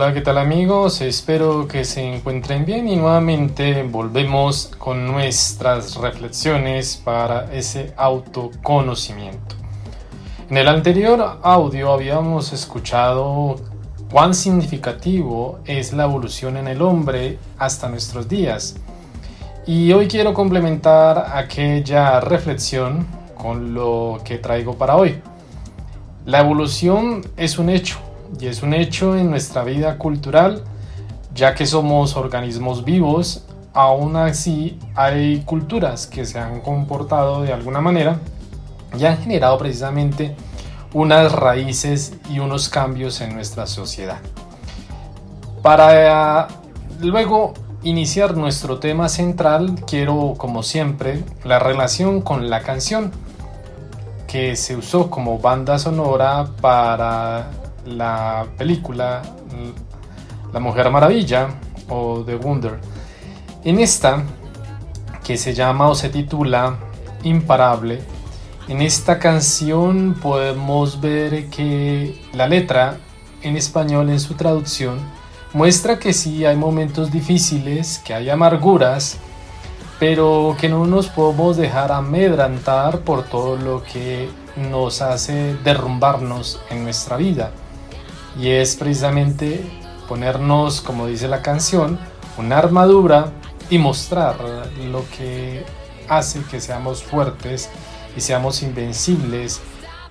Hola, ¿qué tal amigos? Espero que se encuentren bien y nuevamente volvemos con nuestras reflexiones para ese autoconocimiento. En el anterior audio habíamos escuchado cuán significativo es la evolución en el hombre hasta nuestros días. Y hoy quiero complementar aquella reflexión con lo que traigo para hoy. La evolución es un hecho y es un hecho en nuestra vida cultural, ya que somos organismos vivos, aún así hay culturas que se han comportado de alguna manera y han generado precisamente unas raíces y unos cambios en nuestra sociedad. Para luego iniciar nuestro tema central, quiero como siempre la relación con la canción que se usó como banda sonora para la película La Mujer Maravilla o The Wonder. En esta, que se llama o se titula Imparable, en esta canción podemos ver que la letra en español en su traducción muestra que sí hay momentos difíciles, que hay amarguras, pero que no nos podemos dejar amedrantar por todo lo que nos hace derrumbarnos en nuestra vida y es precisamente ponernos, como dice la canción, una armadura y mostrar lo que hace que seamos fuertes y seamos invencibles.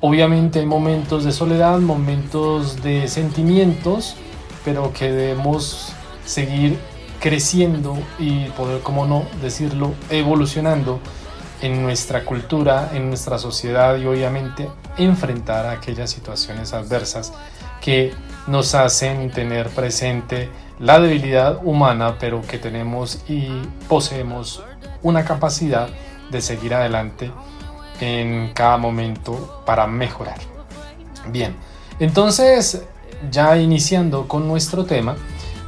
Obviamente hay momentos de soledad, momentos de sentimientos, pero que debemos seguir creciendo y poder, como no decirlo, evolucionando en nuestra cultura, en nuestra sociedad y obviamente enfrentar aquellas situaciones adversas que nos hacen tener presente la debilidad humana, pero que tenemos y poseemos una capacidad de seguir adelante en cada momento para mejorar. Bien, entonces ya iniciando con nuestro tema,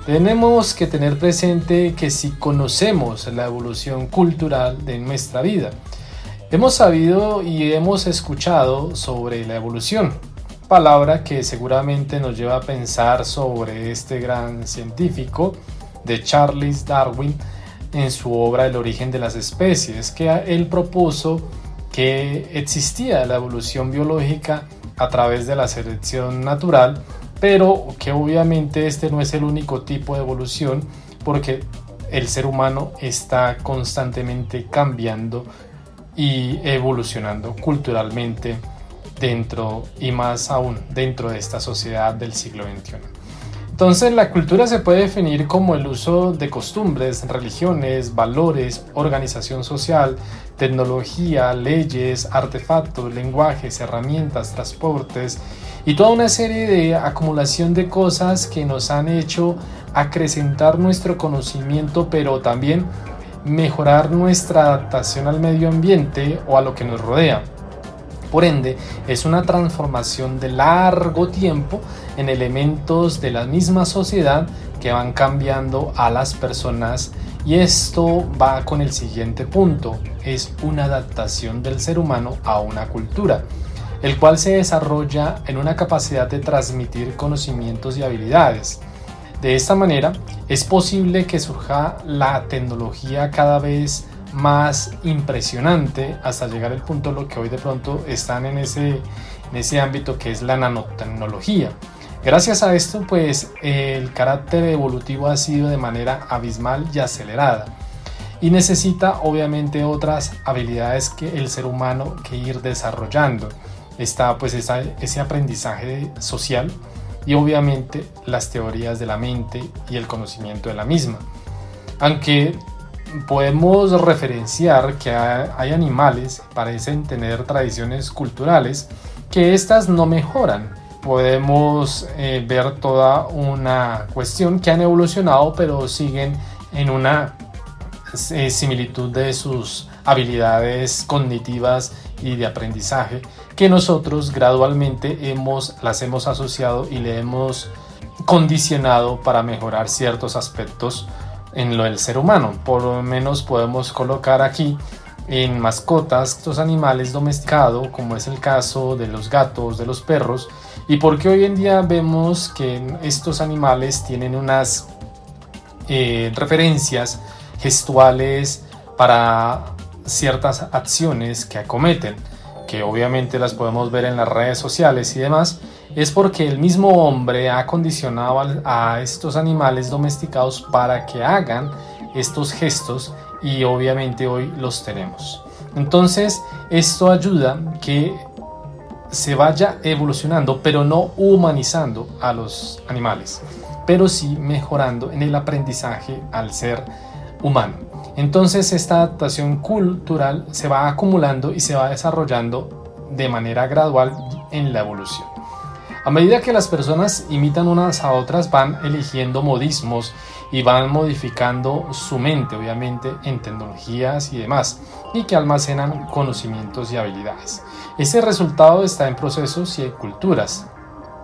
tenemos que tener presente que si conocemos la evolución cultural de nuestra vida, hemos sabido y hemos escuchado sobre la evolución, palabra que seguramente nos lleva a pensar sobre este gran científico de Charles Darwin en su obra El origen de las especies, que él propuso que existía la evolución biológica a través de la selección natural, pero que obviamente este no es el único tipo de evolución porque el ser humano está constantemente cambiando y evolucionando culturalmente dentro y más aún dentro de esta sociedad del siglo XXI. Entonces la cultura se puede definir como el uso de costumbres, religiones, valores, organización social, tecnología, leyes, artefactos, lenguajes, herramientas, transportes y toda una serie de acumulación de cosas que nos han hecho acrecentar nuestro conocimiento pero también mejorar nuestra adaptación al medio ambiente o a lo que nos rodea. Por ende, es una transformación de largo tiempo en elementos de la misma sociedad que van cambiando a las personas y esto va con el siguiente punto, es una adaptación del ser humano a una cultura, el cual se desarrolla en una capacidad de transmitir conocimientos y habilidades. De esta manera, es posible que surja la tecnología cada vez más impresionante hasta llegar al punto lo que hoy de pronto están en ese, en ese ámbito que es la nanotecnología. Gracias a esto, pues el carácter evolutivo ha sido de manera abismal y acelerada y necesita obviamente otras habilidades que el ser humano que ir desarrollando. Está pues ese aprendizaje social y obviamente las teorías de la mente y el conocimiento de la misma. Aunque podemos referenciar que hay animales parecen tener tradiciones culturales que estas no mejoran. Podemos eh, ver toda una cuestión que han evolucionado pero siguen en una eh, similitud de sus habilidades cognitivas y de aprendizaje que nosotros gradualmente hemos, las hemos asociado y le hemos condicionado para mejorar ciertos aspectos en lo del ser humano. Por lo menos podemos colocar aquí en mascotas, estos animales domesticados, como es el caso de los gatos, de los perros, y porque hoy en día vemos que estos animales tienen unas eh, referencias gestuales para ciertas acciones que acometen, que obviamente las podemos ver en las redes sociales y demás, es porque el mismo hombre ha condicionado a estos animales domesticados para que hagan estos gestos y obviamente hoy los tenemos. Entonces, esto ayuda que se vaya evolucionando, pero no humanizando a los animales, pero sí mejorando en el aprendizaje al ser humano. Entonces, esta adaptación cultural se va acumulando y se va desarrollando de manera gradual en la evolución. A medida que las personas imitan unas a otras, van eligiendo modismos y van modificando su mente, obviamente, en tecnologías y demás, y que almacenan conocimientos y habilidades. Ese resultado está en procesos y en culturas,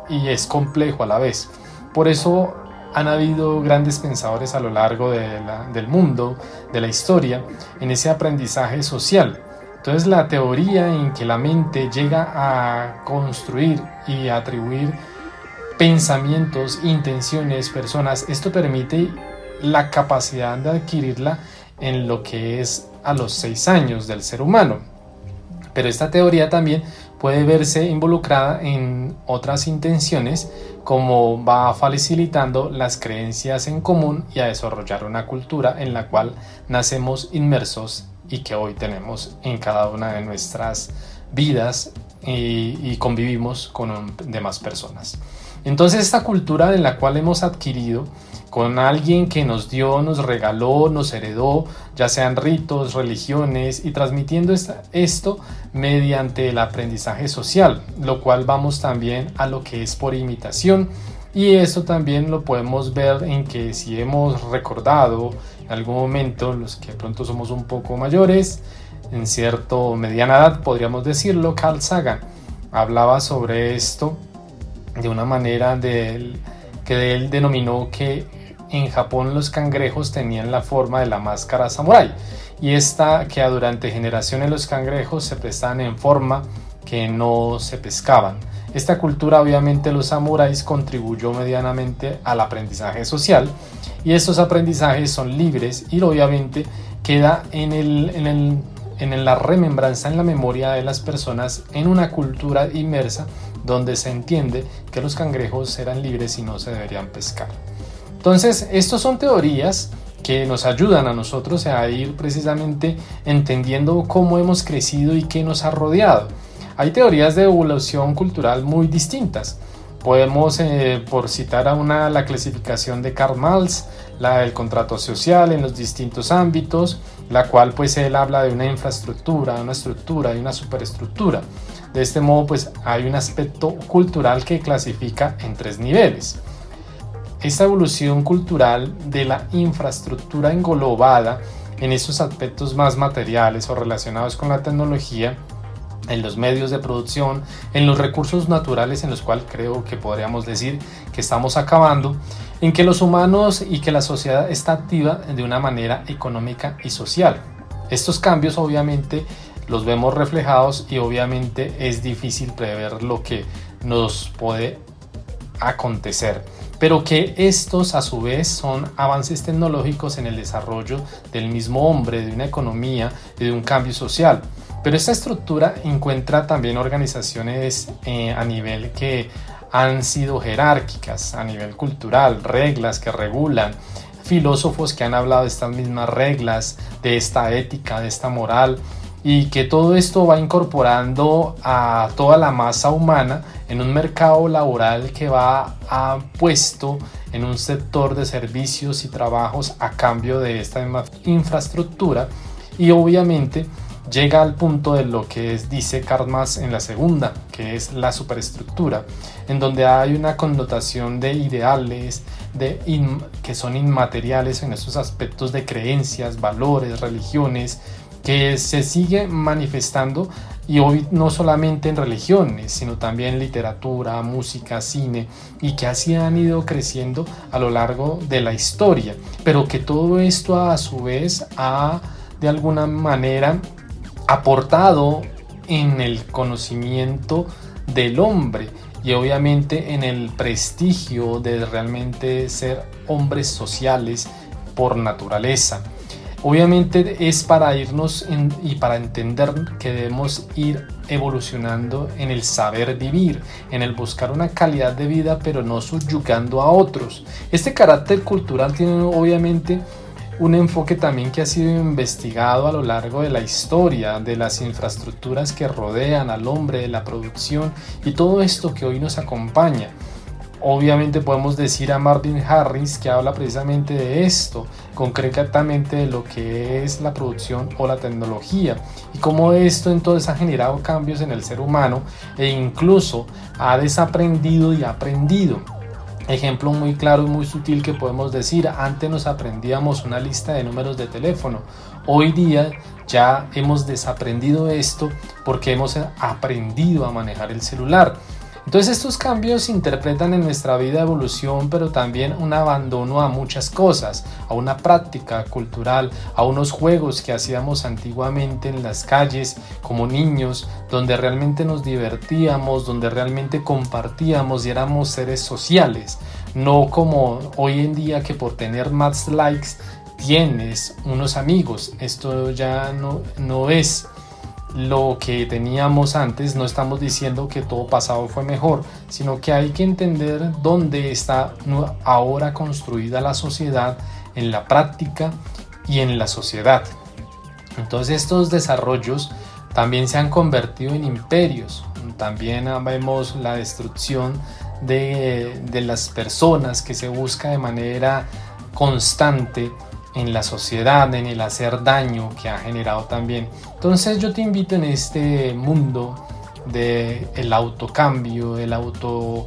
y es complejo a la vez. Por eso han habido grandes pensadores a lo largo del mundo, de la historia, en ese aprendizaje social entonces la teoría en que la mente llega a construir y atribuir pensamientos, intenciones, personas, esto permite la capacidad de adquirirla en lo que es a los seis años del ser humano. Pero esta teoría también puede verse involucrada en otras intenciones como va facilitando las creencias en común y a desarrollar una cultura en la cual nacemos inmersos y que hoy tenemos en cada una de nuestras vidas y, convivimos con demás personas. Entonces esta cultura en la cual hemos adquirido con alguien que nos dio, nos regaló, nos heredó, ya sean ritos, religiones, y transmitiendo esto mediante el aprendizaje social, lo cual vamos también a lo que es por imitación. Y esto también lo podemos ver en que si hemos recordado en algún momento, los que pronto somos un poco mayores, en cierto mediana edad podríamos decirlo, Carl Sagan hablaba sobre esto de una manera de, que él denominó que en Japón los cangrejos tenían la forma de la máscara samurai y esta que durante generaciones los cangrejos se pesaban en forma que no se pescaban. Esta cultura obviamente los samuráis contribuyó medianamente al aprendizaje social y estos aprendizajes son libres y obviamente queda en, el, en, el, en la remembranza, en la memoria de las personas en una cultura inmersa donde se entiende que los cangrejos eran libres y no se deberían pescar. Entonces, estas son teorías que nos ayudan a nosotros a ir precisamente entendiendo cómo hemos crecido y qué nos ha rodeado. Hay teorías de evolución cultural muy distintas. Podemos, eh, por citar a una, la clasificación de Karl Marx, la del contrato social en los distintos ámbitos, la cual pues él habla de una infraestructura, una estructura y una superestructura. De este modo pues hay un aspecto cultural que clasifica en tres niveles. Esta evolución cultural de la infraestructura englobada en esos aspectos más materiales o relacionados con la tecnología en los medios de producción, en los recursos naturales en los cuales creo que podríamos decir que estamos acabando, en que los humanos y que la sociedad está activa de una manera económica y social. Estos cambios obviamente los vemos reflejados y obviamente es difícil prever lo que nos puede acontecer, pero que estos a su vez son avances tecnológicos en el desarrollo del mismo hombre, de una economía y de un cambio social. Pero esta estructura encuentra también organizaciones eh, a nivel que han sido jerárquicas, a nivel cultural, reglas que regulan, filósofos que han hablado de estas mismas reglas, de esta ética, de esta moral, y que todo esto va incorporando a toda la masa humana en un mercado laboral que va a puesto en un sector de servicios y trabajos a cambio de esta infraestructura. Y obviamente llega al punto de lo que es, dice Karl en la segunda, que es la superestructura, en donde hay una connotación de ideales de que son inmateriales en estos aspectos de creencias, valores, religiones, que se sigue manifestando y hoy no solamente en religiones, sino también literatura, música, cine, y que así han ido creciendo a lo largo de la historia, pero que todo esto a su vez ha de alguna manera aportado en el conocimiento del hombre y obviamente en el prestigio de realmente ser hombres sociales por naturaleza. Obviamente es para irnos y para entender que debemos ir evolucionando en el saber vivir, en el buscar una calidad de vida, pero no subyugando a otros. Este carácter cultural tiene obviamente un enfoque también que ha sido investigado a lo largo de la historia, de las infraestructuras que rodean al hombre, de la producción y todo esto que hoy nos acompaña. Obviamente podemos decir a Martin Harris que habla precisamente de esto, concretamente de lo que es la producción o la tecnología y cómo esto entonces ha generado cambios en el ser humano e incluso ha desaprendido y aprendido. Ejemplo muy claro y muy sutil que podemos decir, antes nos aprendíamos una lista de números de teléfono, hoy día ya hemos desaprendido esto porque hemos aprendido a manejar el celular. Entonces estos cambios interpretan en nuestra vida evolución, pero también un abandono a muchas cosas, a una práctica cultural, a unos juegos que hacíamos antiguamente en las calles como niños, donde realmente nos divertíamos, donde realmente compartíamos y éramos seres sociales, no como hoy en día que por tener más likes tienes unos amigos, esto ya no, no es lo que teníamos antes, no estamos diciendo que todo pasado fue mejor, sino que hay que entender dónde está ahora construida la sociedad en la práctica y en la sociedad. Entonces estos desarrollos también se han convertido en imperios, también vemos la destrucción de, de las personas que se busca de manera constante en la sociedad, en el hacer daño que ha generado también. Entonces yo te invito en este mundo de el autocambio, el auto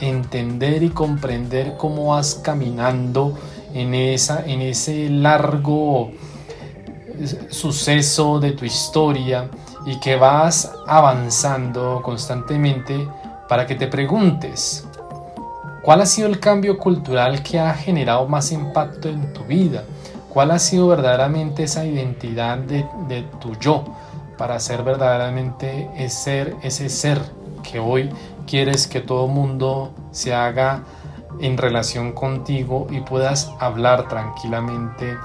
entender y comprender cómo vas caminando en esa en ese largo suceso de tu historia y que vas avanzando constantemente para que te preguntes ¿Cuál ha sido el cambio cultural que ha generado más impacto en tu vida? ¿Cuál ha sido verdaderamente esa identidad de, tu yo para ser verdaderamente ese, ese ser que hoy quieres que todo mundo se haga en relación contigo y puedas hablar tranquilamente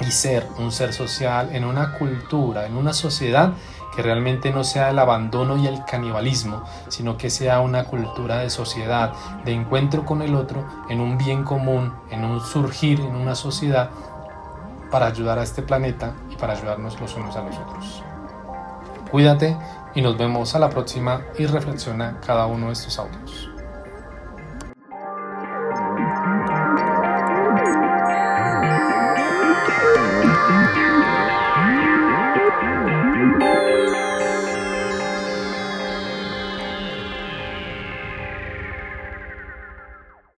y ser un ser social en una cultura, en una sociedad que realmente no sea el abandono y el canibalismo, sino que sea una cultura de sociedad, de encuentro con el otro, en un bien común, en un surgir en una sociedad para ayudar a este planeta y para ayudarnos los unos a los otros. Cuídate y nos vemos a la próxima y reflexiona cada uno de estos audios.